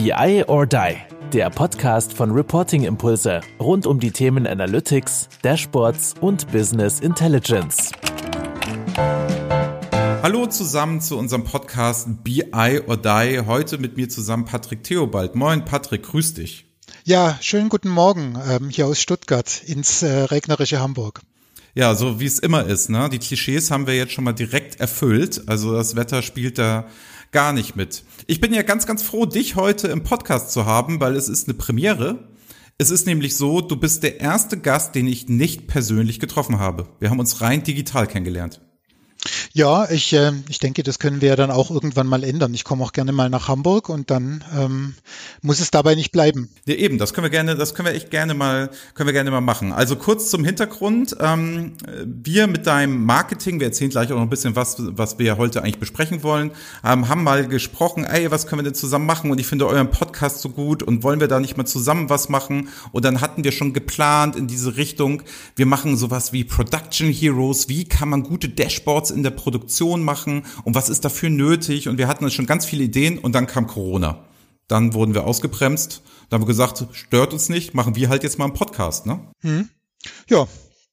BI or Die, der Podcast von Reporting Impulse rund um die Themen Analytics, Dashboards und Business Intelligence. Hallo zusammen zu unserem Podcast BI or Die. Heute mit mir zusammen Patrick Theobald. Moin Patrick, grüß dich. Ja, schönen guten Morgen ähm, hier aus Stuttgart ins äh, regnerische Hamburg. Ja, so wie es immer ist. Ne? Die Klischees haben wir jetzt schon mal direkt erfüllt. Also das Wetter spielt da gar nicht mit. Ich bin ja ganz, ganz froh, dich heute im Podcast zu haben, weil es ist eine Premiere. Es ist nämlich so, du bist der erste Gast, den ich nicht persönlich getroffen habe. Wir haben uns rein digital kennengelernt. Ja, ich, äh, ich denke, das können wir ja dann auch irgendwann mal ändern. Ich komme auch gerne mal nach Hamburg und dann ähm, muss es dabei nicht bleiben. Ja, eben, das können wir gerne, das können wir echt gerne mal, können wir gerne mal machen. Also kurz zum Hintergrund. Ähm, wir mit deinem Marketing, wir erzählen gleich auch noch ein bisschen was, was wir heute eigentlich besprechen wollen, ähm, haben mal gesprochen, ey, was können wir denn zusammen machen? Und ich finde euren Podcast so gut und wollen wir da nicht mal zusammen was machen? Und dann hatten wir schon geplant in diese Richtung. Wir machen sowas wie Production Heroes. Wie kann man gute Dashboards in der Produktion machen und was ist dafür nötig? Und wir hatten schon ganz viele Ideen und dann kam Corona. Dann wurden wir ausgebremst. Dann haben wir gesagt, stört uns nicht, machen wir halt jetzt mal einen Podcast, ne? Hm. Ja,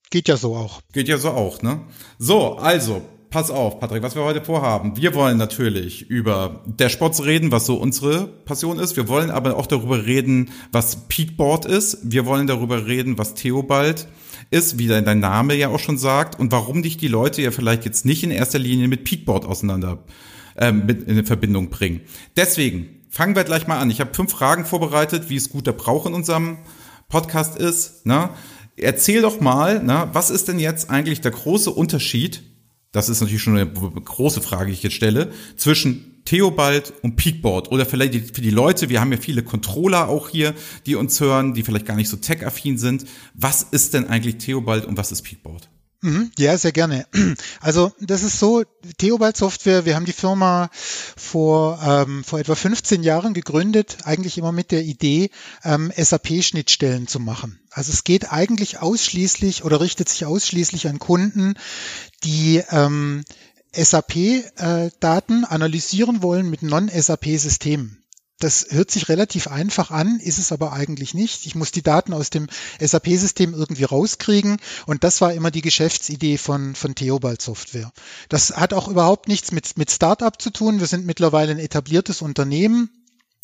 geht ja so auch. Geht ja so auch, ne? So, also, pass auf, Patrick, was wir heute vorhaben. Wir wollen natürlich über Dashboards reden, was so unsere Passion ist. Wir wollen aber auch darüber reden, was Peakboard ist. Wir wollen darüber reden, was Theobald ist, wie dein Name ja auch schon sagt, und warum dich die Leute ja vielleicht jetzt nicht in erster Linie mit Peakboard auseinander äh, mit in Verbindung bringen. Deswegen fangen wir gleich mal an. Ich habe fünf Fragen vorbereitet, wie es guter Brauch in unserem Podcast ist. Ne? Erzähl doch mal, ne, was ist denn jetzt eigentlich der große Unterschied? Das ist natürlich schon eine große Frage, die ich jetzt stelle, zwischen Theobald und Peakboard oder vielleicht für die Leute, wir haben ja viele Controller auch hier, die uns hören, die vielleicht gar nicht so tech-affin sind. Was ist denn eigentlich Theobald und was ist Peakboard? Mhm, ja, sehr gerne. Also das ist so, Theobald Software, wir haben die Firma vor, ähm, vor etwa 15 Jahren gegründet, eigentlich immer mit der Idee, ähm, SAP-Schnittstellen zu machen. Also es geht eigentlich ausschließlich oder richtet sich ausschließlich an Kunden, die ähm, SAP-Daten äh, analysieren wollen mit Non-SAP-Systemen. Das hört sich relativ einfach an, ist es aber eigentlich nicht. Ich muss die Daten aus dem SAP-System irgendwie rauskriegen und das war immer die Geschäftsidee von, von Theobald Software. Das hat auch überhaupt nichts mit, mit Startup zu tun. Wir sind mittlerweile ein etabliertes Unternehmen,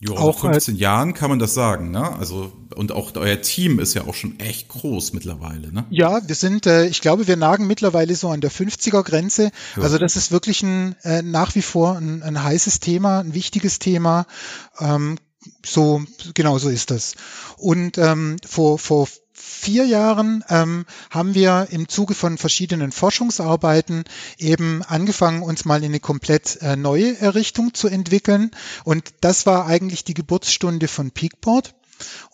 Jo, auch 15 halt, Jahren kann man das sagen, ne? Also und auch euer Team ist ja auch schon echt groß mittlerweile, ne? Ja, wir sind, äh, ich glaube, wir nagen mittlerweile so an der 50er Grenze. Ja. Also das ist wirklich ein äh, nach wie vor ein, ein heißes Thema, ein wichtiges Thema. Ähm, so genau so ist das. Und ähm, vor vor vier Jahren ähm, haben wir im Zuge von verschiedenen Forschungsarbeiten eben angefangen, uns mal in eine komplett äh, neue Richtung zu entwickeln. Und das war eigentlich die Geburtsstunde von Peakboard.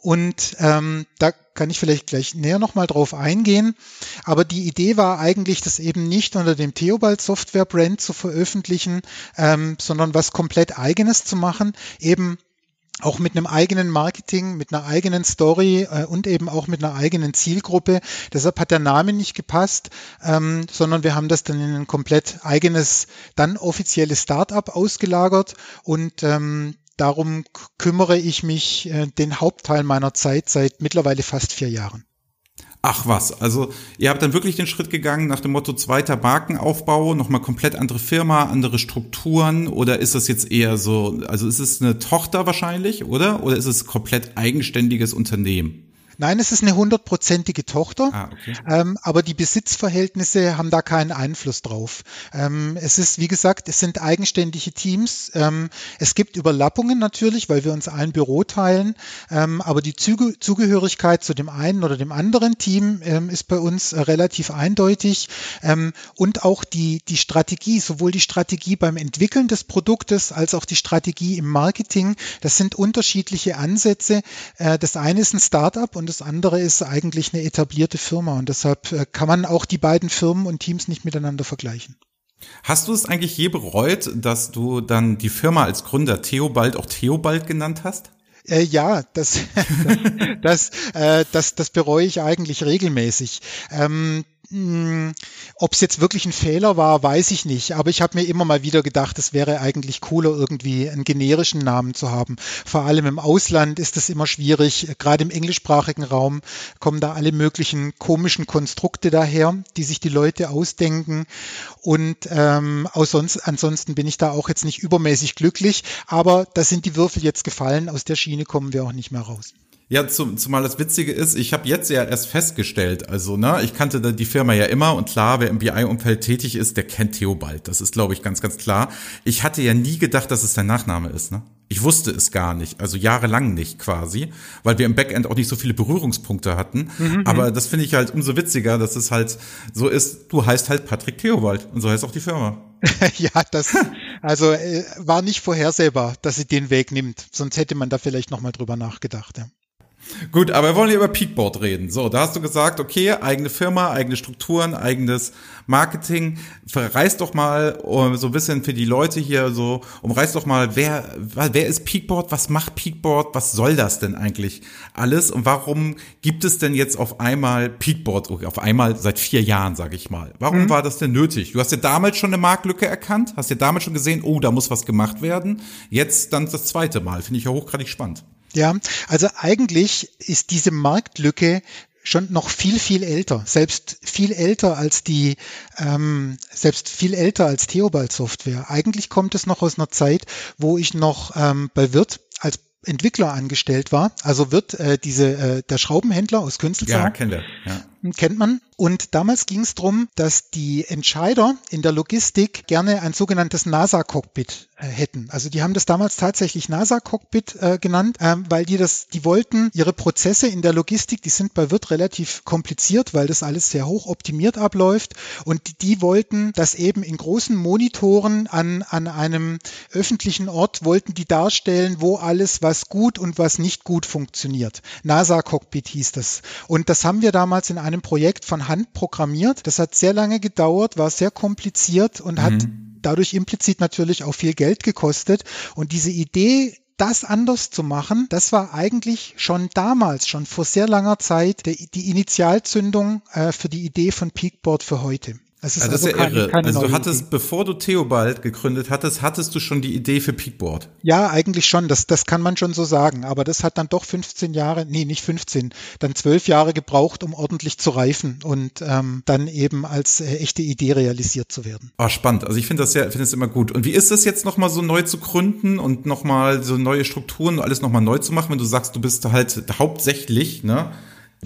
Und ähm, da kann ich vielleicht gleich näher nochmal drauf eingehen. Aber die Idee war eigentlich, das eben nicht unter dem Theobald Software Brand zu veröffentlichen, ähm, sondern was komplett eigenes zu machen, eben auch mit einem eigenen Marketing, mit einer eigenen Story äh, und eben auch mit einer eigenen Zielgruppe. Deshalb hat der Name nicht gepasst, ähm, sondern wir haben das dann in ein komplett eigenes, dann offizielles Startup ausgelagert und ähm, darum kümmere ich mich äh, den Hauptteil meiner Zeit seit mittlerweile fast vier Jahren. Ach was, also ihr habt dann wirklich den Schritt gegangen nach dem Motto zweiter Markenaufbau, nochmal komplett andere Firma, andere Strukturen oder ist das jetzt eher so, also ist es eine Tochter wahrscheinlich, oder? Oder ist es komplett eigenständiges Unternehmen? Nein, es ist eine hundertprozentige Tochter, ah, okay. ähm, aber die Besitzverhältnisse haben da keinen Einfluss drauf. Ähm, es ist, wie gesagt, es sind eigenständige Teams. Ähm, es gibt Überlappungen natürlich, weil wir uns ein Büro teilen, ähm, aber die Zuge Zugehörigkeit zu dem einen oder dem anderen Team ähm, ist bei uns äh, relativ eindeutig ähm, und auch die, die Strategie, sowohl die Strategie beim Entwickeln des Produktes als auch die Strategie im Marketing, das sind unterschiedliche Ansätze. Äh, das eine ist ein Startup und und das andere ist eigentlich eine etablierte Firma. Und deshalb äh, kann man auch die beiden Firmen und Teams nicht miteinander vergleichen. Hast du es eigentlich je bereut, dass du dann die Firma als Gründer Theobald auch Theobald genannt hast? Äh, ja, das, das, das, äh, das, das bereue ich eigentlich regelmäßig. Ähm, hm, Ob es jetzt wirklich ein Fehler war, weiß ich nicht. Aber ich habe mir immer mal wieder gedacht, es wäre eigentlich cooler, irgendwie einen generischen Namen zu haben. Vor allem im Ausland ist es immer schwierig. Gerade im englischsprachigen Raum kommen da alle möglichen komischen Konstrukte daher, die sich die Leute ausdenken. Und ähm, sonst, ansonsten bin ich da auch jetzt nicht übermäßig glücklich. Aber da sind die Würfel jetzt gefallen. Aus der Schiene kommen wir auch nicht mehr raus. Ja, zum, zumal das Witzige ist, ich habe jetzt ja erst festgestellt, also ne, ich kannte die Firma ja immer und klar, wer im BI-Umfeld tätig ist, der kennt Theobald. Das ist, glaube ich, ganz, ganz klar. Ich hatte ja nie gedacht, dass es sein Nachname ist, ne? Ich wusste es gar nicht, also jahrelang nicht quasi, weil wir im Backend auch nicht so viele Berührungspunkte hatten. Mhm. Aber das finde ich halt umso witziger, dass es halt so ist, du heißt halt Patrick Theobald und so heißt auch die Firma. ja, das also äh, war nicht vorhersehbar, dass sie den Weg nimmt. Sonst hätte man da vielleicht nochmal drüber nachgedacht. Ja. Gut, aber wir wollen ja über Peakboard reden. So, da hast du gesagt, okay, eigene Firma, eigene Strukturen, eigenes Marketing. Verreiß doch mal so ein bisschen für die Leute hier so, umreiß doch mal, wer, wer ist Peakboard? Was macht Peakboard? Was soll das denn eigentlich alles? Und warum gibt es denn jetzt auf einmal Peakboard, auf einmal seit vier Jahren, sage ich mal? Warum mhm. war das denn nötig? Du hast ja damals schon eine Marktlücke erkannt, hast ja damals schon gesehen, oh, da muss was gemacht werden. Jetzt dann das zweite Mal. Finde ich ja hochgradig spannend. Ja, also eigentlich ist diese Marktlücke schon noch viel, viel älter, selbst viel älter als die, ähm, selbst viel älter als Theobald Software. Eigentlich kommt es noch aus einer Zeit, wo ich noch ähm, bei Wirt als Entwickler angestellt war. Also wird äh, diese äh, der Schraubenhändler aus Künstelsau. Ja, kennt er. Ja kennt man. Und damals ging es darum, dass die Entscheider in der Logistik gerne ein sogenanntes NASA-Cockpit äh, hätten. Also die haben das damals tatsächlich NASA-Cockpit äh, genannt, ähm, weil die das, die wollten ihre Prozesse in der Logistik, die sind bei Wirt relativ kompliziert, weil das alles sehr hoch optimiert abläuft. Und die, die wollten das eben in großen Monitoren an, an einem öffentlichen Ort, wollten die darstellen, wo alles, was gut und was nicht gut funktioniert. NASA-Cockpit hieß das. Und das haben wir damals in einem Projekt von Hand programmiert. Das hat sehr lange gedauert, war sehr kompliziert und mhm. hat dadurch implizit natürlich auch viel Geld gekostet. Und diese Idee, das anders zu machen, das war eigentlich schon damals, schon vor sehr langer Zeit, die, Initialzündung äh, für die Idee von Peakboard für heute. Es ist also, also das ist ja keine, irre. Keine also du hattest, Idee. bevor du Theobald gegründet hattest, hattest du schon die Idee für Peakboard. Ja, eigentlich schon. Das, das kann man schon so sagen. Aber das hat dann doch 15 Jahre, nee, nicht 15, dann 12 Jahre gebraucht, um ordentlich zu reifen und ähm, dann eben als äh, echte Idee realisiert zu werden. Ah, spannend. Also ich finde das ja, finde es immer gut. Und wie ist das jetzt nochmal so neu zu gründen und nochmal so neue Strukturen, alles nochmal neu zu machen, wenn du sagst, du bist halt hauptsächlich, ne?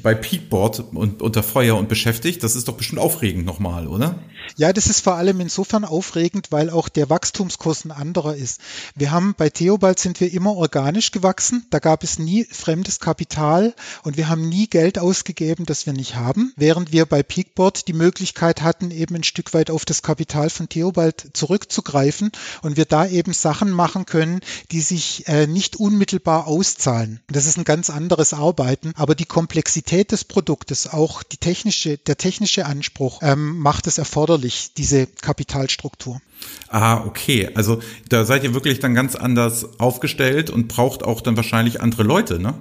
Bei Peakboard und unter Feuer und beschäftigt. Das ist doch bestimmt aufregend nochmal, oder? Ja, das ist vor allem insofern aufregend, weil auch der Wachstumskurs ein anderer ist. Wir haben bei Theobald sind wir immer organisch gewachsen. Da gab es nie fremdes Kapital und wir haben nie Geld ausgegeben, das wir nicht haben. Während wir bei Peakboard die Möglichkeit hatten, eben ein Stück weit auf das Kapital von Theobald zurückzugreifen und wir da eben Sachen machen können, die sich äh, nicht unmittelbar auszahlen. Das ist ein ganz anderes Arbeiten, aber die Komplexität Komplexität des Produktes, auch die technische, der technische Anspruch ähm, macht es erforderlich, diese Kapitalstruktur. Ah, okay. Also da seid ihr wirklich dann ganz anders aufgestellt und braucht auch dann wahrscheinlich andere Leute, ne?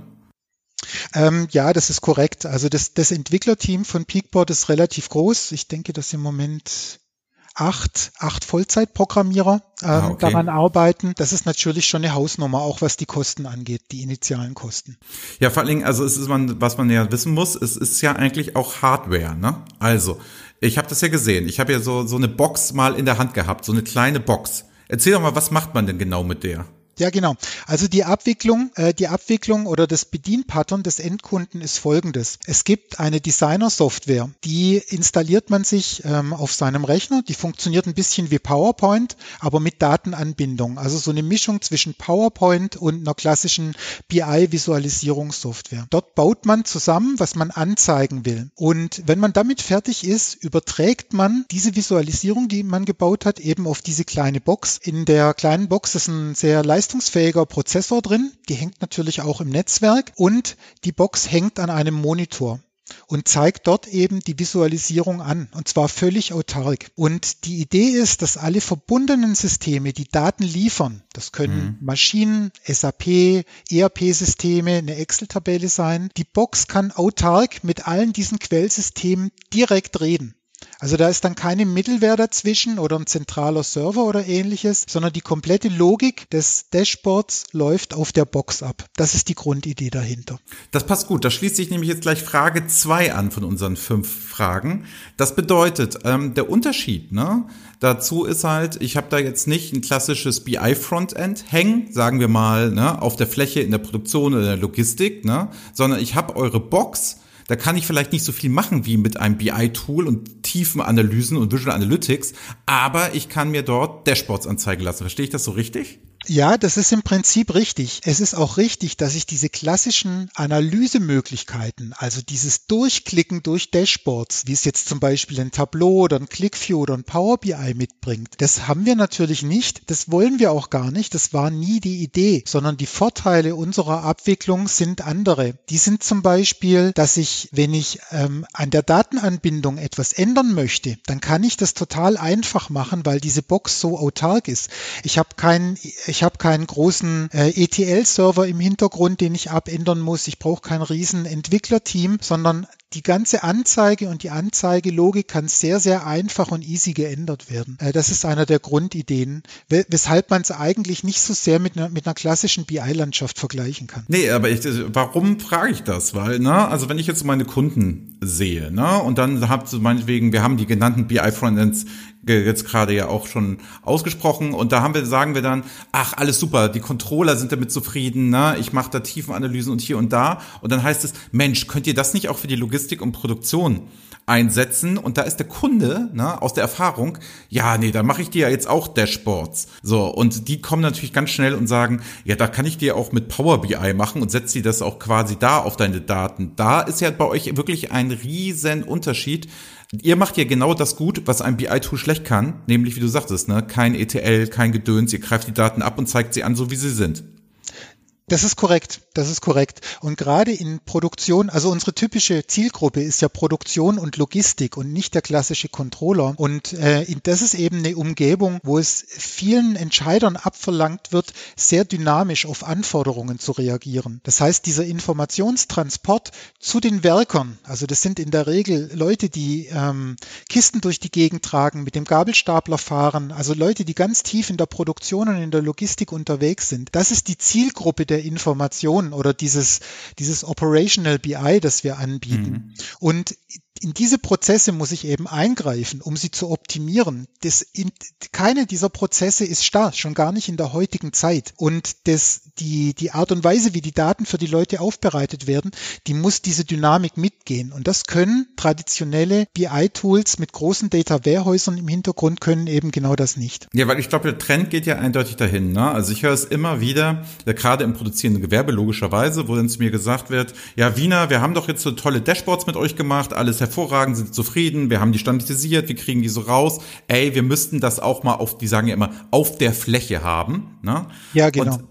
Ähm, ja, das ist korrekt. Also das, das Entwicklerteam von Peakboard ist relativ groß. Ich denke, dass im Moment acht, acht Vollzeitprogrammierer ähm, ah, okay. daran arbeiten. Das ist natürlich schon eine Hausnummer, auch was die Kosten angeht, die initialen Kosten. Ja, vor allen Dingen, also es ist man, was man ja wissen muss, es ist ja eigentlich auch Hardware, ne? Also, ich habe das ja gesehen. Ich habe ja so, so eine Box mal in der Hand gehabt, so eine kleine Box. Erzähl doch mal, was macht man denn genau mit der? Ja, genau. Also die Abwicklung, äh, die Abwicklung oder das Bedienpattern des Endkunden ist folgendes. Es gibt eine Designer-Software, die installiert man sich ähm, auf seinem Rechner. Die funktioniert ein bisschen wie PowerPoint, aber mit Datenanbindung. Also so eine Mischung zwischen PowerPoint und einer klassischen BI-Visualisierungssoftware. Dort baut man zusammen, was man anzeigen will. Und wenn man damit fertig ist, überträgt man diese Visualisierung, die man gebaut hat, eben auf diese kleine Box. In der kleinen Box ist ein sehr leistungsfähiger leistungsfähiger Prozessor drin, die hängt natürlich auch im Netzwerk und die Box hängt an einem Monitor. und zeigt dort eben die Visualisierung an, und zwar völlig autark. Und die Idee ist, dass alle verbundenen Systeme, die Daten liefern, das können mhm. Maschinen, SAP, ERP-Systeme, eine Excel-Tabelle sein, die Box kann autark mit allen diesen Quellsystemen direkt reden. Also da ist dann keine Mittelwehr dazwischen oder ein zentraler Server oder ähnliches, sondern die komplette Logik des Dashboards läuft auf der Box ab. Das ist die Grundidee dahinter. Das passt gut. Da schließt sich nämlich jetzt gleich Frage zwei an von unseren fünf Fragen. Das bedeutet, ähm, der Unterschied ne, dazu ist halt, ich habe da jetzt nicht ein klassisches BI-Frontend hängen, sagen wir mal, ne, auf der Fläche in der Produktion oder der Logistik, ne, sondern ich habe eure Box da kann ich vielleicht nicht so viel machen wie mit einem BI-Tool und tiefen Analysen und Visual Analytics, aber ich kann mir dort Dashboards anzeigen lassen. Verstehe ich das so richtig? Ja, das ist im Prinzip richtig. Es ist auch richtig, dass ich diese klassischen Analysemöglichkeiten, also dieses Durchklicken durch Dashboards, wie es jetzt zum Beispiel ein Tableau oder ein ClickView oder ein Power BI mitbringt, das haben wir natürlich nicht. Das wollen wir auch gar nicht. Das war nie die Idee, sondern die Vorteile unserer Abwicklung sind andere. Die sind zum Beispiel, dass ich, wenn ich ähm, an der Datenanbindung etwas ändern möchte, dann kann ich das total einfach machen, weil diese Box so autark ist. Ich habe keinen ich habe keinen großen äh, ETL-Server im Hintergrund, den ich abändern muss. Ich brauche kein riesen Entwicklerteam, sondern die ganze Anzeige und die Anzeigelogik kann sehr, sehr einfach und easy geändert werden. Äh, das ist einer der Grundideen, weshalb man es eigentlich nicht so sehr mit einer, mit einer klassischen BI-Landschaft vergleichen kann. Nee, aber ich, warum frage ich das? Weil, ne, also wenn ich jetzt meine Kunden sehe, ne, und dann habt ihr meinetwegen, wir haben die genannten BI-Frontends jetzt gerade ja auch schon ausgesprochen und da haben wir sagen wir dann ach alles super die Controller sind damit zufrieden ne ich mache da Tiefenanalysen und hier und da und dann heißt es Mensch könnt ihr das nicht auch für die Logistik und Produktion einsetzen und da ist der Kunde ne, aus der Erfahrung, ja, nee, da mache ich dir ja jetzt auch Dashboards. So, und die kommen natürlich ganz schnell und sagen, ja, da kann ich dir auch mit Power BI machen und setze dir das auch quasi da auf deine Daten. Da ist ja bei euch wirklich ein riesen Unterschied. Ihr macht ja genau das gut, was ein BI-Tool schlecht kann, nämlich wie du sagtest, ne, kein ETL, kein Gedöns, ihr greift die Daten ab und zeigt sie an, so wie sie sind. Das ist korrekt, das ist korrekt. Und gerade in Produktion, also unsere typische Zielgruppe ist ja Produktion und Logistik und nicht der klassische Controller. Und äh, das ist eben eine Umgebung, wo es vielen Entscheidern abverlangt wird, sehr dynamisch auf Anforderungen zu reagieren. Das heißt, dieser Informationstransport zu den Werkern, also das sind in der Regel Leute, die ähm, Kisten durch die Gegend tragen, mit dem Gabelstapler fahren, also Leute, die ganz tief in der Produktion und in der Logistik unterwegs sind. Das ist die Zielgruppe der Information oder dieses, dieses Operational BI, das wir anbieten. Mhm. Und in diese Prozesse muss ich eben eingreifen, um sie zu optimieren. Das in, keine dieser Prozesse ist starr, schon gar nicht in der heutigen Zeit. Und das, die, die Art und Weise, wie die Daten für die Leute aufbereitet werden, die muss diese Dynamik mitgehen. Und das können traditionelle BI-Tools mit großen Data-Warehäusern im Hintergrund können eben genau das nicht. Ja, weil ich glaube, der Trend geht ja eindeutig dahin. Ne? Also ich höre es immer wieder, ja, gerade im produzierenden Gewerbe logischerweise, wo dann zu mir gesagt wird, ja, Wiener, wir haben doch jetzt so tolle Dashboards mit euch gemacht, alles sind zufrieden, wir haben die standardisiert, wir kriegen die so raus. Ey, wir müssten das auch mal auf, die sagen ja immer, auf der Fläche haben. Ne? Ja, genau. Und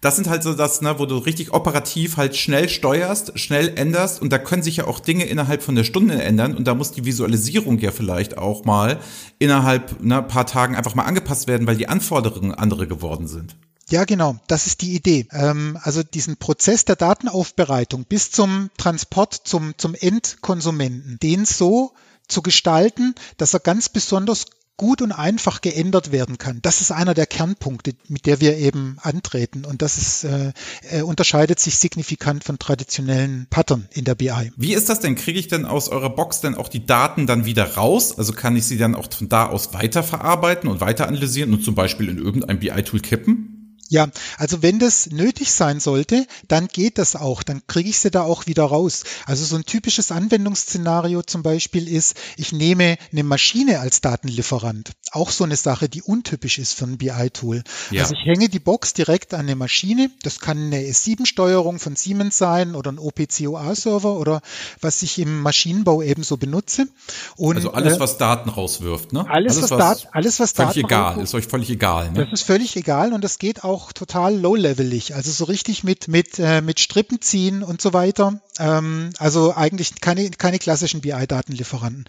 das sind halt so das, ne, wo du richtig operativ halt schnell steuerst, schnell änderst und da können sich ja auch Dinge innerhalb von der Stunde ändern und da muss die Visualisierung ja vielleicht auch mal innerhalb ne, paar Tagen einfach mal angepasst werden, weil die Anforderungen andere geworden sind. Ja, genau, das ist die Idee. Ähm, also diesen Prozess der Datenaufbereitung bis zum Transport zum, zum Endkonsumenten, den so zu gestalten, dass er ganz besonders gut und einfach geändert werden kann. Das ist einer der Kernpunkte, mit der wir eben antreten. Und das ist, äh, äh, unterscheidet sich signifikant von traditionellen Pattern in der BI. Wie ist das denn? Kriege ich denn aus eurer Box denn auch die Daten dann wieder raus? Also kann ich sie dann auch von da aus weiterverarbeiten und weiter analysieren und zum Beispiel in irgendein BI-Tool kippen? Ja, also wenn das nötig sein sollte, dann geht das auch. Dann kriege ich sie da auch wieder raus. Also so ein typisches Anwendungsszenario zum Beispiel ist, ich nehme eine Maschine als Datenlieferant. Auch so eine Sache, die untypisch ist für ein BI-Tool. Ja. Also ich hänge die Box direkt an eine Maschine. Das kann eine S7-Steuerung von Siemens sein oder ein OPCOA-Server oder was ich im Maschinenbau ebenso benutze. Und, also alles, äh, was Daten rauswirft, ne? Alles, alles was, was, alles, was völlig Daten egal, ist euch völlig egal. Ne? Das ist völlig egal und das geht auch auch total low-levelig, also so richtig mit, mit, äh, mit Strippen ziehen und so weiter. Ähm, also eigentlich keine, keine klassischen BI-Datenlieferanten.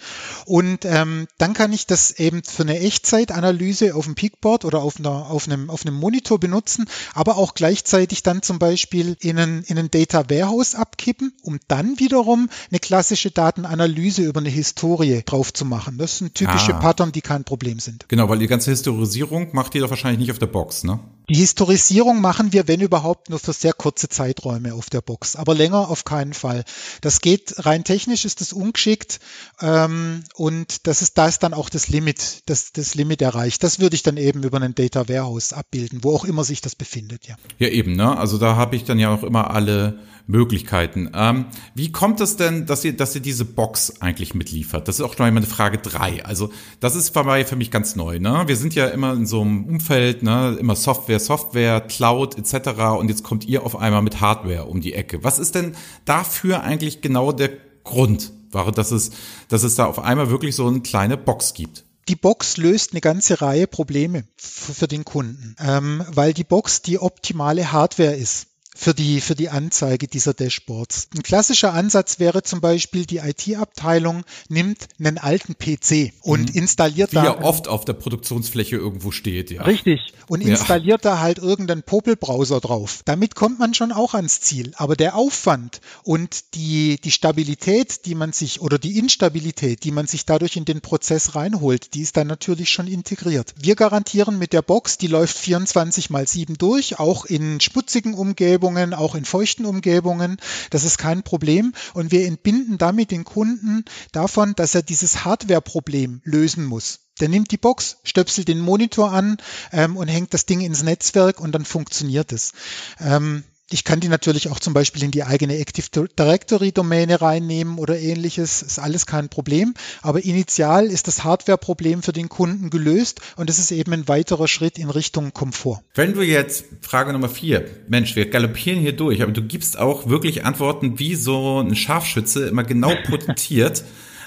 Und ähm, dann kann ich das eben für eine Echtzeitanalyse auf dem Peakboard oder auf, einer, auf, einem, auf einem Monitor benutzen, aber auch gleichzeitig dann zum Beispiel in ein, in ein Data Warehouse abkippen, um dann wiederum eine klassische Datenanalyse über eine Historie drauf zu machen. Das sind typische ah. Pattern, die kein Problem sind. Genau, weil die ganze Historisierung macht ihr doch wahrscheinlich nicht auf der Box, ne? Die Historisierung machen wir, wenn überhaupt, nur für sehr kurze Zeiträume auf der Box, aber länger auf keinen Fall. Das geht rein technisch, ist das ungeschickt ähm, und das ist, da ist dann auch das Limit, das, das Limit erreicht. Das würde ich dann eben über einen Data Warehouse abbilden, wo auch immer sich das befindet, ja. Ja, eben, ne? Also da habe ich dann ja auch immer alle Möglichkeiten. Ähm, wie kommt es denn, dass ihr, dass ihr diese Box eigentlich mitliefert? Das ist auch noch einmal eine Frage drei. Also das ist für mich ganz neu. Ne? Wir sind ja immer in so einem Umfeld, ne? immer Software, Software, Cloud etc. Und jetzt kommt ihr auf einmal mit Hardware um die Ecke. Was ist denn dafür eigentlich genau der Grund, dass es, dass es da auf einmal wirklich so eine kleine Box gibt? die Box löst eine ganze Reihe Probleme für den Kunden, ähm, weil die Box die optimale Hardware ist für die, für die Anzeige dieser Dashboards. Ein klassischer Ansatz wäre zum Beispiel, die IT-Abteilung nimmt einen alten PC und mhm. installiert Wie da. Wie ja oft auf der Produktionsfläche irgendwo steht, ja. Richtig. Und installiert ja. da halt irgendeinen Popel-Browser drauf. Damit kommt man schon auch ans Ziel. Aber der Aufwand und die, die Stabilität, die man sich, oder die Instabilität, die man sich dadurch in den Prozess reinholt, die ist dann natürlich schon integriert. Wir garantieren mit der Box, die läuft 24 mal 7 durch, auch in schmutzigen Umgebungen Umgebungen, auch in feuchten Umgebungen. Das ist kein Problem. Und wir entbinden damit den Kunden davon, dass er dieses Hardware-Problem lösen muss. Der nimmt die Box, stöpselt den Monitor an ähm, und hängt das Ding ins Netzwerk und dann funktioniert es. Ähm, ich kann die natürlich auch zum Beispiel in die eigene Active Directory Domäne reinnehmen oder ähnliches. Ist alles kein Problem. Aber initial ist das Hardware-Problem für den Kunden gelöst und es ist eben ein weiterer Schritt in Richtung Komfort. Wenn du jetzt Frage Nummer vier, Mensch, wir galoppieren hier durch, aber du gibst auch wirklich Antworten wie so ein Scharfschütze immer genau potentiert.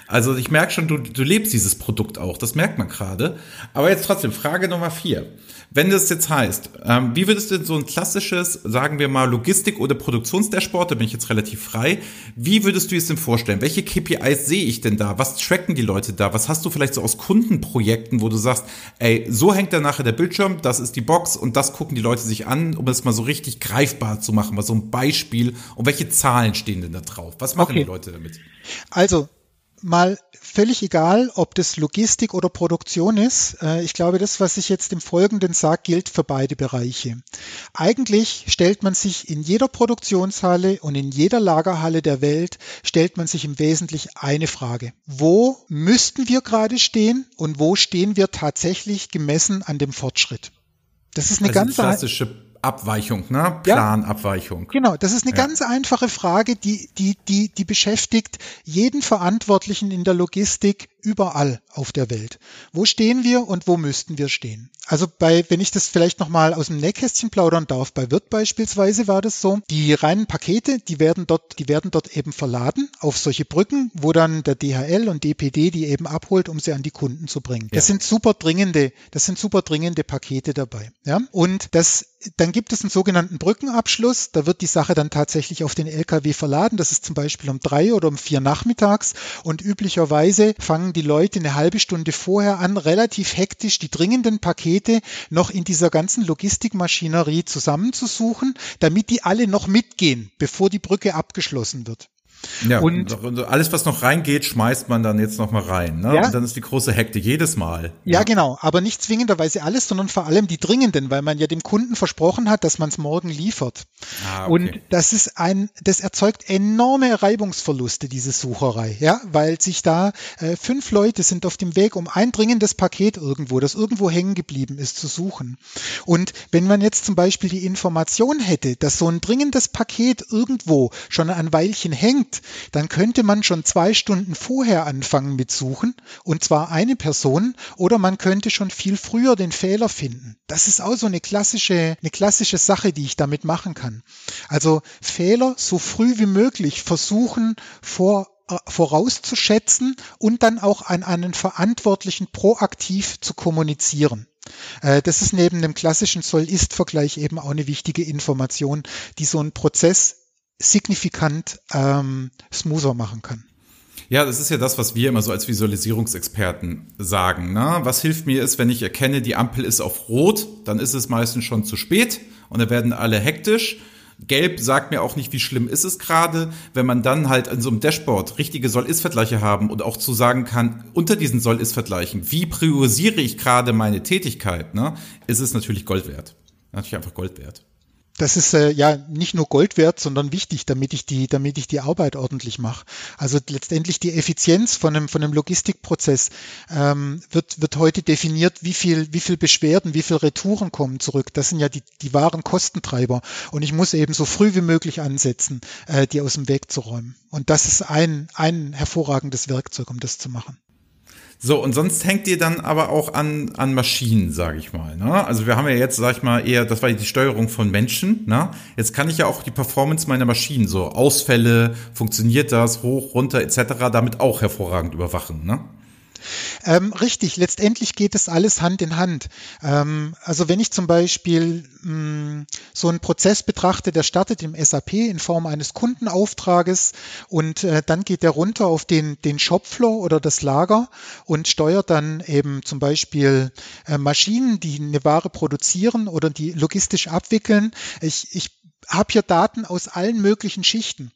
Also ich merke schon, du, du lebst dieses Produkt auch, das merkt man gerade. Aber jetzt trotzdem, Frage Nummer vier. Wenn das jetzt heißt, ähm, wie würdest du so ein klassisches, sagen wir mal, Logistik- oder Produktionsdashboard, da bin ich jetzt relativ frei, wie würdest du es denn vorstellen? Welche KPIs sehe ich denn da? Was tracken die Leute da? Was hast du vielleicht so aus Kundenprojekten, wo du sagst, ey, so hängt da nachher der Bildschirm, das ist die Box und das gucken die Leute sich an, um es mal so richtig greifbar zu machen, mal so ein Beispiel. Und welche Zahlen stehen denn da drauf? Was machen okay. die Leute damit? Also, mal völlig egal, ob das Logistik oder Produktion ist. Äh, ich glaube, das, was ich jetzt im Folgenden sage, gilt für beide Bereiche. Eigentlich stellt man sich in jeder Produktionshalle und in jeder Lagerhalle der Welt, stellt man sich im Wesentlichen eine Frage. Wo müssten wir gerade stehen und wo stehen wir tatsächlich gemessen an dem Fortschritt? Das ist eine also ganz klassische Abweichung, ne? Planabweichung. Ja, genau, das ist eine ja. ganz einfache Frage, die, die, die, die beschäftigt jeden Verantwortlichen in der Logistik überall auf der Welt. Wo stehen wir und wo müssten wir stehen? Also bei, wenn ich das vielleicht nochmal aus dem Nähkästchen plaudern darf, bei Wirt beispielsweise war das so, die reinen Pakete, die werden dort, die werden dort eben verladen auf solche Brücken, wo dann der DHL und DPD die eben abholt, um sie an die Kunden zu bringen. Ja. Das sind super dringende, das sind super dringende Pakete dabei. Ja? Und das dann gibt es einen sogenannten Brückenabschluss. Da wird die Sache dann tatsächlich auf den LKW verladen. Das ist zum Beispiel um drei oder um vier nachmittags. Und üblicherweise fangen die Leute eine halbe Stunde vorher an, relativ hektisch die dringenden Pakete noch in dieser ganzen Logistikmaschinerie zusammenzusuchen, damit die alle noch mitgehen, bevor die Brücke abgeschlossen wird. Ja, und alles, was noch reingeht, schmeißt man dann jetzt noch mal rein. Ne? Ja, und dann ist die große Hektik jedes Mal. Ja, ja, genau. Aber nicht zwingenderweise alles, sondern vor allem die dringenden, weil man ja dem Kunden versprochen hat, dass man es morgen liefert. Ah, okay. Und das ist ein, das erzeugt enorme Reibungsverluste, diese Sucherei. Ja, weil sich da äh, fünf Leute sind auf dem Weg, um ein dringendes Paket irgendwo, das irgendwo hängen geblieben ist, zu suchen. Und wenn man jetzt zum Beispiel die Information hätte, dass so ein dringendes Paket irgendwo schon ein Weilchen hängt, dann könnte man schon zwei Stunden vorher anfangen mit Suchen, und zwar eine Person, oder man könnte schon viel früher den Fehler finden. Das ist auch so eine klassische, eine klassische Sache, die ich damit machen kann. Also Fehler so früh wie möglich versuchen vor äh, vorauszuschätzen und dann auch an einen Verantwortlichen proaktiv zu kommunizieren. Äh, das ist neben dem klassischen Soll-Ist-Vergleich eben auch eine wichtige Information, die so einen Prozess signifikant ähm, smoother machen kann. Ja, das ist ja das, was wir immer so als Visualisierungsexperten sagen. Ne? Was hilft mir ist, wenn ich erkenne, die Ampel ist auf Rot, dann ist es meistens schon zu spät und dann werden alle hektisch. Gelb sagt mir auch nicht, wie schlimm ist es gerade. Wenn man dann halt in so einem Dashboard richtige Soll-Ist-Vergleiche haben und auch zu sagen kann, unter diesen Soll-Ist-Vergleichen, wie priorisiere ich gerade meine Tätigkeit, ne, ist es natürlich Gold wert. Natürlich einfach Gold wert das ist äh, ja nicht nur Gold wert, sondern wichtig, damit ich die, damit ich die Arbeit ordentlich mache. Also letztendlich die Effizienz von einem, von einem Logistikprozess ähm, wird, wird heute definiert, wie viel, wie viel Beschwerden, wie viel Retouren kommen zurück. Das sind ja die, die wahren Kostentreiber. Und ich muss eben so früh wie möglich ansetzen, äh, die aus dem Weg zu räumen. Und das ist ein, ein hervorragendes Werkzeug, um das zu machen. So, und sonst hängt ihr dann aber auch an, an Maschinen, sage ich mal. Ne? Also wir haben ja jetzt, sag ich mal, eher, das war die Steuerung von Menschen. Ne? Jetzt kann ich ja auch die Performance meiner Maschinen, so Ausfälle, funktioniert das, hoch, runter etc., damit auch hervorragend überwachen. Ne? Ähm, richtig, letztendlich geht es alles Hand in Hand. Ähm, also wenn ich zum Beispiel mh, mm, so einen Prozess betrachte, der startet im SAP in Form eines Kundenauftrages und äh, dann geht der runter auf den, den Shopfloor oder das Lager und steuert dann eben zum Beispiel äh, Maschinen, die eine Ware produzieren oder die logistisch abwickeln. Ich, ich habe hier Daten aus allen möglichen Schichten.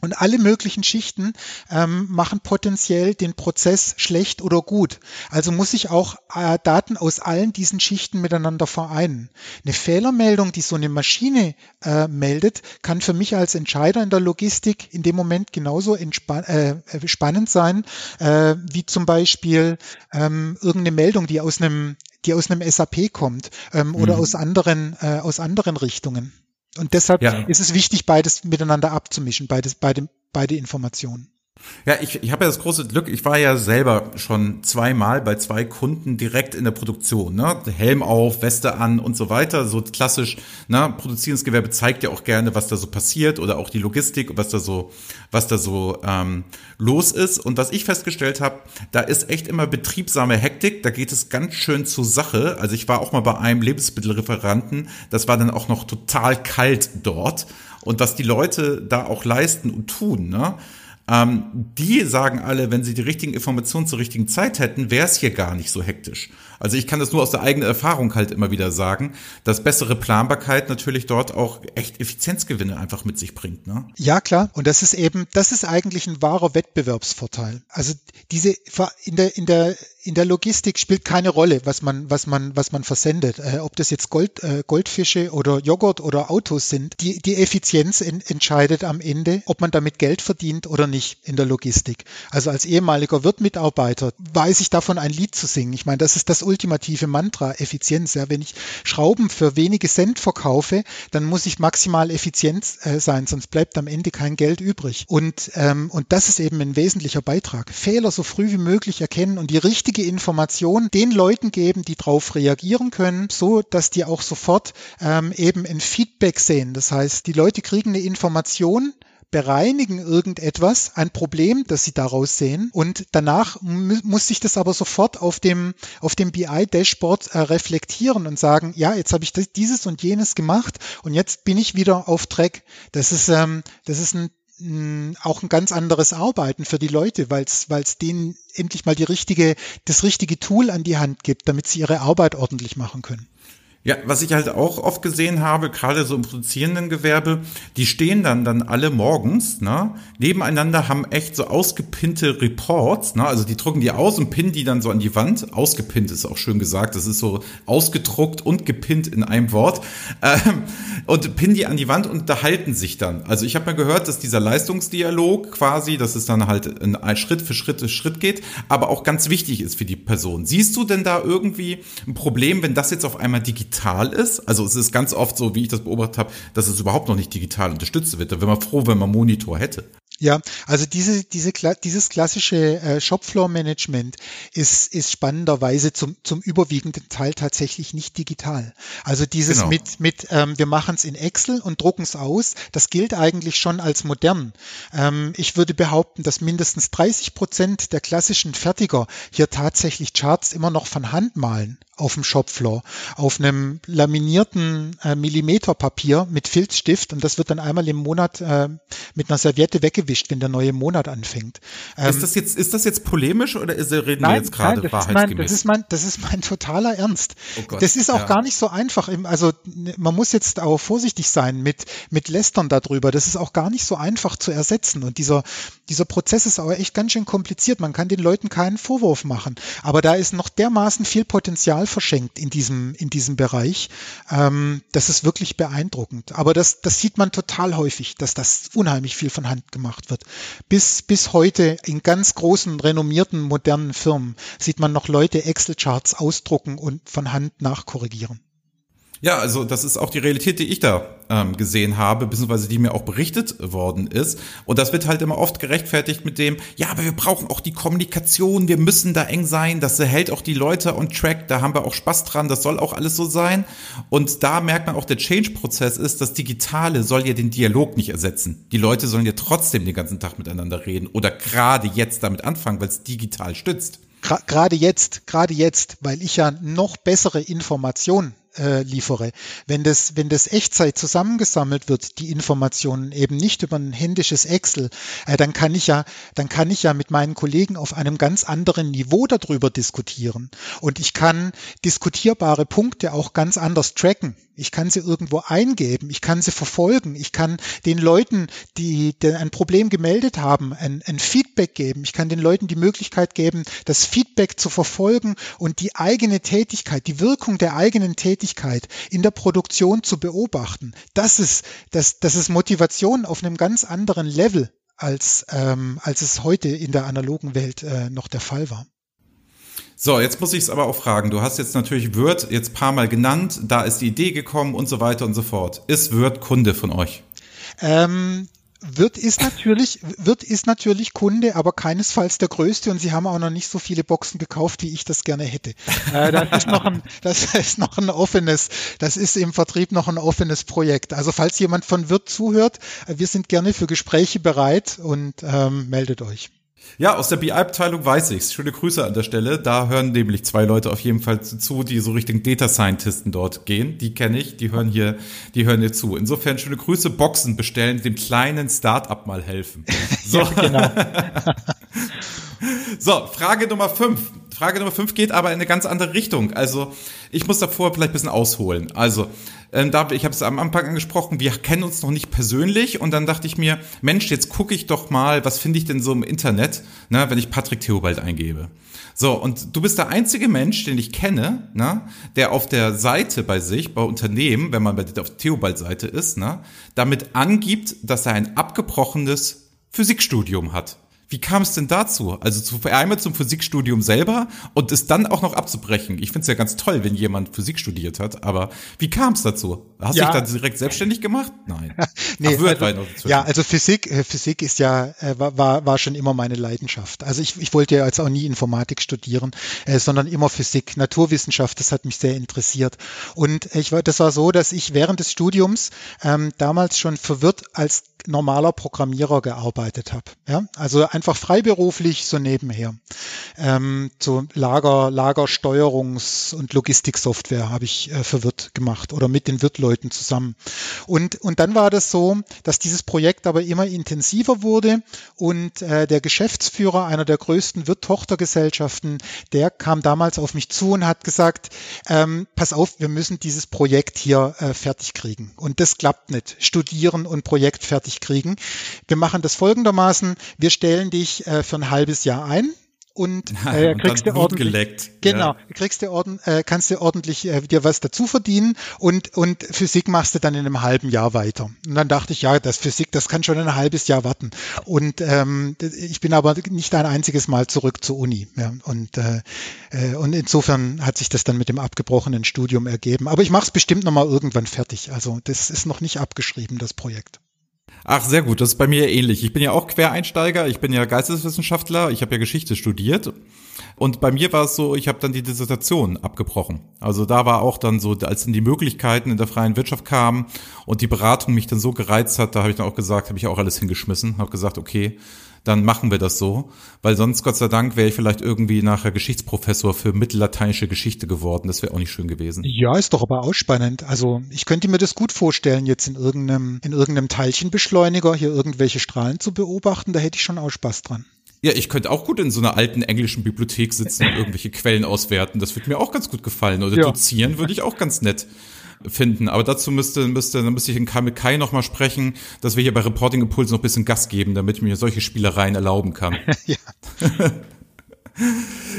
Und alle möglichen Schichten ähm, machen potenziell den Prozess schlecht oder gut. Also muss ich auch äh, Daten aus allen diesen Schichten miteinander vereinen. Eine Fehlermeldung, die so eine Maschine äh, meldet, kann für mich als Entscheider in der Logistik in dem Moment genauso äh, spannend sein, äh, wie zum Beispiel ähm, irgendeine Meldung, die aus einem die aus einem SAP kommt ähm, mhm. oder aus anderen äh, aus anderen Richtungen. Und deshalb ja. ist es wichtig, beides miteinander abzumischen, beides, beide, beide Informationen. Ja, ich, ich habe ja das große Glück, ich war ja selber schon zweimal bei zwei Kunden direkt in der Produktion. Ne? Helm auf, Weste an und so weiter. So klassisch, ne? produzierendes Gewerbe zeigt ja auch gerne, was da so passiert oder auch die Logistik, was da so, was da so ähm, los ist. Und was ich festgestellt habe, da ist echt immer betriebsame Hektik, da geht es ganz schön zur Sache. Also ich war auch mal bei einem Lebensmittelreferanten, das war dann auch noch total kalt dort. Und was die Leute da auch leisten und tun, ne? Ähm, die sagen alle, wenn sie die richtigen Informationen zur richtigen Zeit hätten, wäre es hier gar nicht so hektisch. Also ich kann das nur aus der eigenen Erfahrung halt immer wieder sagen, dass bessere Planbarkeit natürlich dort auch echt Effizienzgewinne einfach mit sich bringt. Ne? Ja, klar. Und das ist eben, das ist eigentlich ein wahrer Wettbewerbsvorteil. Also diese in der in der in der Logistik spielt keine Rolle, was man, was man, was man versendet. Äh, ob das jetzt Gold, äh, Goldfische oder Joghurt oder Autos sind. Die, die Effizienz in, entscheidet am Ende, ob man damit Geld verdient oder nicht in der Logistik. Also als ehemaliger Wirtmitarbeiter weiß ich davon ein Lied zu singen. Ich meine, das ist das ultimative Mantra, Effizienz. Ja, wenn ich Schrauben für wenige Cent verkaufe, dann muss ich maximal effizient äh, sein, sonst bleibt am Ende kein Geld übrig. Und, ähm, und das ist eben ein wesentlicher Beitrag. Fehler so früh wie möglich erkennen und die richtige Information den Leuten geben, die darauf reagieren können, so dass die auch sofort ähm, eben ein Feedback sehen. Das heißt, die Leute kriegen eine Information, bereinigen irgendetwas, ein Problem, das sie daraus sehen und danach muss sich das aber sofort auf dem, auf dem BI-Dashboard äh, reflektieren und sagen, ja, jetzt habe ich dieses und jenes gemacht und jetzt bin ich wieder auf Track. Das ist, ähm, das ist ein auch ein ganz anderes Arbeiten für die Leute, weil es denen endlich mal die richtige, das richtige Tool an die Hand gibt, damit sie ihre Arbeit ordentlich machen können. Ja, was ich halt auch oft gesehen habe, gerade so im produzierenden Gewerbe, die stehen dann dann alle morgens, ne, nebeneinander, haben echt so ausgepinnte Reports, ne, also die drucken die aus und pinnen die dann so an die Wand. Ausgepinnt ist auch schön gesagt, das ist so ausgedruckt und gepinnt in einem Wort. Ähm, und pinnen die an die Wand und unterhalten sich dann. Also ich habe mal gehört, dass dieser Leistungsdialog quasi, dass es dann halt in ein Schritt für Schritt Schritt geht, aber auch ganz wichtig ist für die Person. Siehst du denn da irgendwie ein Problem, wenn das jetzt auf einmal digital digital ist. Also es ist ganz oft so, wie ich das beobachtet habe, dass es überhaupt noch nicht digital unterstützt wird. Da wäre man froh, wenn man Monitor hätte. Ja, also diese, diese, dieses klassische äh, Shopfloor-Management ist, ist spannenderweise zum, zum überwiegenden Teil tatsächlich nicht digital. Also dieses genau. mit, mit ähm, wir machen es in Excel und drucken es aus, das gilt eigentlich schon als modern. Ähm, ich würde behaupten, dass mindestens 30 Prozent der klassischen Fertiger hier tatsächlich Charts immer noch von Hand malen auf dem Shopfloor, auf einem laminierten äh, Millimeterpapier mit Filzstift und das wird dann einmal im Monat äh, mit einer Serviette weggewischt, wenn der neue Monat anfängt. Ähm, ist das jetzt ist das jetzt polemisch oder ist, reden nein, wir jetzt gerade nein, das? Ist mein, das ist mein das ist mein totaler Ernst. Oh das ist auch ja. gar nicht so einfach. Also man muss jetzt auch vorsichtig sein mit mit Lästern darüber. Das ist auch gar nicht so einfach zu ersetzen und dieser dieser Prozess ist aber echt ganz schön kompliziert. Man kann den Leuten keinen Vorwurf machen, aber da ist noch dermaßen viel Potenzial Potenzial verschenkt in diesem, in diesem Bereich. Ähm, das ist wirklich beeindruckend. Aber das, das sieht man total häufig, dass das unheimlich viel von Hand gemacht wird. Bis, bis heute in ganz großen, renommierten, modernen Firmen sieht man noch Leute Excel-Charts ausdrucken und von Hand nachkorrigieren. Ja, also das ist auch die Realität, die ich da ähm, gesehen habe, beziehungsweise die mir auch berichtet worden ist. Und das wird halt immer oft gerechtfertigt mit dem, ja, aber wir brauchen auch die Kommunikation, wir müssen da eng sein, das hält auch die Leute on track, da haben wir auch Spaß dran, das soll auch alles so sein. Und da merkt man auch, der Change-Prozess ist, das Digitale soll ja den Dialog nicht ersetzen. Die Leute sollen ja trotzdem den ganzen Tag miteinander reden oder gerade jetzt damit anfangen, weil es digital stützt. Gerade jetzt, gerade jetzt, weil ich ja noch bessere Informationen äh, liefere. Wenn das, wenn das Echtzeit zusammengesammelt wird, die Informationen eben nicht über ein händisches Excel, äh, dann kann ich ja, dann kann ich ja mit meinen Kollegen auf einem ganz anderen Niveau darüber diskutieren. Und ich kann diskutierbare Punkte auch ganz anders tracken. Ich kann sie irgendwo eingeben, ich kann sie verfolgen, ich kann den Leuten, die, die ein Problem gemeldet haben, ein, ein Feedback geben. Ich kann den Leuten die Möglichkeit geben, das Feedback zu verfolgen und die eigene Tätigkeit, die Wirkung der eigenen Tätigkeit in der Produktion zu beobachten. Das ist, das, das ist Motivation auf einem ganz anderen Level, als, ähm, als es heute in der analogen Welt äh, noch der Fall war. So, jetzt muss ich es aber auch fragen. Du hast jetzt natürlich Word jetzt paar Mal genannt, da ist die Idee gekommen und so weiter und so fort. Ist Word Kunde von euch? Ähm, wird ist natürlich, wird ist natürlich Kunde, aber keinesfalls der größte und sie haben auch noch nicht so viele Boxen gekauft, wie ich das gerne hätte. Äh, das ist noch ein, das ist noch ein offenes, das ist im Vertrieb noch ein offenes Projekt. Also falls jemand von Wirt zuhört, äh, wir sind gerne für Gespräche bereit und ähm, meldet euch. Ja, aus der BI-Abteilung weiß ich's. Schöne Grüße an der Stelle. Da hören nämlich zwei Leute auf jeden Fall zu, die so Richtung Data Scientisten dort gehen. Die kenne ich, die hören hier, die hören hier zu. Insofern schöne Grüße, Boxen bestellen, dem kleinen Start-up mal helfen. So. ja, genau. so, Frage Nummer fünf. Frage Nummer fünf geht aber in eine ganz andere Richtung. Also, ich muss davor vielleicht ein bisschen ausholen. Also, ähm, da, ich habe es am Anfang angesprochen, wir kennen uns noch nicht persönlich und dann dachte ich mir, Mensch, jetzt gucke ich doch mal, was finde ich denn so im Internet, ne, wenn ich Patrick Theobald eingebe. So, und du bist der einzige Mensch, den ich kenne, ne, der auf der Seite bei sich, bei Unternehmen, wenn man bei der Theobald-Seite ist, ne, damit angibt, dass er ein abgebrochenes Physikstudium hat. Wie kam es denn dazu? Also zu, einmal zum Physikstudium selber und es dann auch noch abzubrechen. Ich finde es ja ganz toll, wenn jemand Physik studiert hat, aber wie kam es dazu? Hast du ja. dich da direkt selbstständig gemacht? Nein. nee, Ach, also, ja, also Physik, äh, Physik ist ja, äh, war, war schon immer meine Leidenschaft. Also ich, ich wollte ja jetzt auch nie Informatik studieren, äh, sondern immer Physik, Naturwissenschaft, das hat mich sehr interessiert. Und ich war, das war so, dass ich während des Studiums ähm, damals schon verwirrt als normaler Programmierer gearbeitet habe. Ja? Also einfach freiberuflich so nebenher. Ähm, so Lager, Lagersteuerungs- und Logistiksoftware habe ich äh, für Wirt gemacht oder mit den Wirtleuten zusammen. Und, und dann war das so, dass dieses Projekt aber immer intensiver wurde und äh, der Geschäftsführer einer der größten Wirt-Tochtergesellschaften, der kam damals auf mich zu und hat gesagt, ähm, pass auf, wir müssen dieses Projekt hier äh, fertig kriegen. Und das klappt nicht. Studieren und Projekt fertig kriegen. Wir machen das folgendermaßen. Wir stellen dich äh, für ein halbes Jahr ein und äh, kriegst du ordentlich geleckt. genau ja. kriegst du orden, äh, kannst du ordentlich äh, dir was dazu verdienen und und Physik machst du dann in einem halben Jahr weiter. Und dann dachte ich ja das Physik das kann schon ein halbes Jahr warten. Und ähm, ich bin aber nicht ein einziges Mal zurück zur Uni ja, und äh, äh, und insofern hat sich das dann mit dem abgebrochenen Studium ergeben. Aber ich mache es bestimmt noch mal irgendwann fertig. Also das ist noch nicht abgeschrieben das Projekt Ach, sehr gut. Das ist bei mir ähnlich. Ich bin ja auch Quereinsteiger. Ich bin ja Geisteswissenschaftler. Ich habe ja Geschichte studiert. Und bei mir war es so, ich habe dann die Dissertation abgebrochen. Also da war auch dann so, als dann die Möglichkeiten in der freien Wirtschaft kamen und die Beratung mich dann so gereizt hat, da habe ich dann auch gesagt, habe ich auch alles hingeschmissen, habe gesagt, okay, dann machen wir das so. Weil sonst, Gott sei Dank, wäre ich vielleicht irgendwie nachher Geschichtsprofessor für mittellateinische Geschichte geworden. Das wäre auch nicht schön gewesen. Ja, ist doch aber auch spannend. Also ich könnte mir das gut vorstellen, jetzt in irgendeinem, in irgendeinem Teilchenbeschleuniger hier irgendwelche Strahlen zu beobachten. Da hätte ich schon auch Spaß dran. Ja, ich könnte auch gut in so einer alten englischen Bibliothek sitzen und irgendwelche Quellen auswerten. Das würde mir auch ganz gut gefallen. Oder ja. dozieren würde ich auch ganz nett finden. Aber dazu müsste, müsste, dann müsste ich in Kai mit Kai nochmal sprechen, dass wir hier bei Reporting Impulse noch ein bisschen Gas geben, damit ich mir solche Spielereien erlauben kann. ja.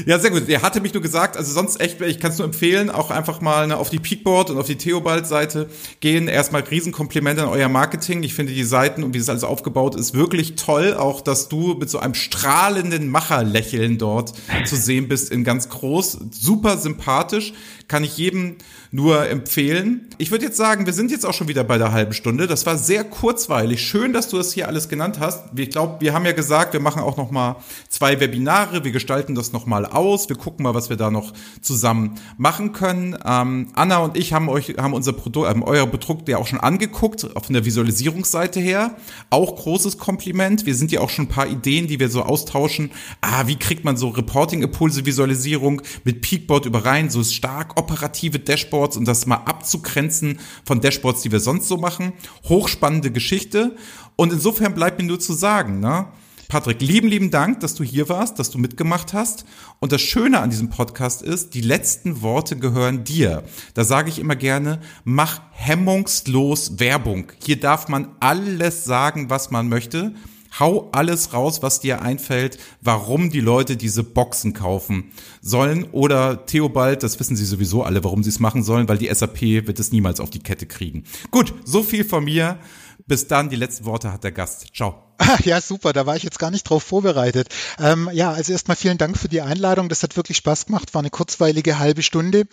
Ja, sehr gut. Er hatte mich nur gesagt, also sonst echt, ich kann es nur empfehlen, auch einfach mal ne, auf die Peakboard und auf die Theobald-Seite gehen. Erstmal Riesenkomplimente an euer Marketing. Ich finde die Seiten und wie das alles aufgebaut ist wirklich toll. Auch, dass du mit so einem strahlenden Macherlächeln dort zu sehen bist in ganz groß. Super sympathisch. Kann ich jedem nur empfehlen. Ich würde jetzt sagen, wir sind jetzt auch schon wieder bei der halben Stunde. Das war sehr kurzweilig. Schön, dass du das hier alles genannt hast. Ich glaube, wir haben ja gesagt, wir machen auch noch mal zwei Webinare. Wir gestalten das noch mal aus. Wir gucken mal, was wir da noch zusammen machen können. Ähm, Anna und ich haben euch haben unser Produkt, ähm, euer Produkt ja auch schon angeguckt von der Visualisierungsseite her. Auch großes Kompliment. Wir sind ja auch schon ein paar Ideen, die wir so austauschen. Ah, wie kriegt man so Reporting-Impulse, Visualisierung mit Peakboard überein, so stark operative Dashboard Dashboards und das mal abzugrenzen von Dashboards, die wir sonst so machen. Hochspannende Geschichte. Und insofern bleibt mir nur zu sagen, ne? Patrick, lieben, lieben Dank, dass du hier warst, dass du mitgemacht hast. Und das Schöne an diesem Podcast ist, die letzten Worte gehören dir. Da sage ich immer gerne, mach hemmungslos Werbung. Hier darf man alles sagen, was man möchte. Hau alles raus, was dir einfällt, warum die Leute diese Boxen kaufen sollen. Oder Theobald, das wissen sie sowieso alle, warum sie es machen sollen, weil die SAP wird es niemals auf die Kette kriegen. Gut, so viel von mir. Bis dann, die letzten Worte hat der Gast. Ciao. Ja, super, da war ich jetzt gar nicht drauf vorbereitet. Ähm, ja, also erstmal vielen Dank für die Einladung. Das hat wirklich Spaß gemacht, war eine kurzweilige halbe Stunde.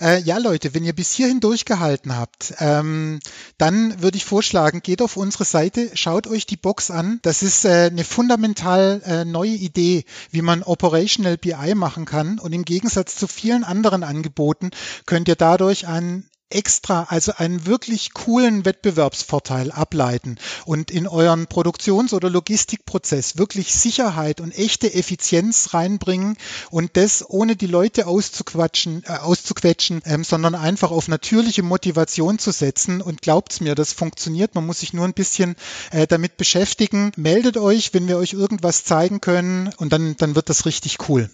Äh, ja, Leute, wenn ihr bis hierhin durchgehalten habt, ähm, dann würde ich vorschlagen, geht auf unsere Seite, schaut euch die Box an. Das ist äh, eine fundamental äh, neue Idee, wie man Operational BI machen kann. Und im Gegensatz zu vielen anderen Angeboten könnt ihr dadurch ein extra, also einen wirklich coolen Wettbewerbsvorteil ableiten und in euren Produktions- oder Logistikprozess wirklich Sicherheit und echte Effizienz reinbringen und das ohne die Leute auszuquatschen, äh, auszuquetschen, ähm, sondern einfach auf natürliche Motivation zu setzen. Und glaubt's mir, das funktioniert. Man muss sich nur ein bisschen äh, damit beschäftigen. Meldet euch, wenn wir euch irgendwas zeigen können und dann, dann wird das richtig cool.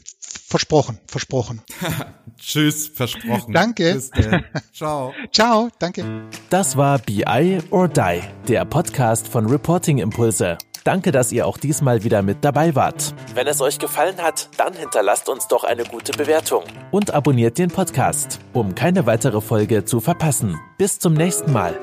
Versprochen, versprochen. Tschüss, versprochen. Danke. Bis. Ciao. Ciao, danke. Das war BI or Die, der Podcast von Reporting Impulse. Danke, dass ihr auch diesmal wieder mit dabei wart. Wenn es euch gefallen hat, dann hinterlasst uns doch eine gute Bewertung und abonniert den Podcast, um keine weitere Folge zu verpassen. Bis zum nächsten Mal.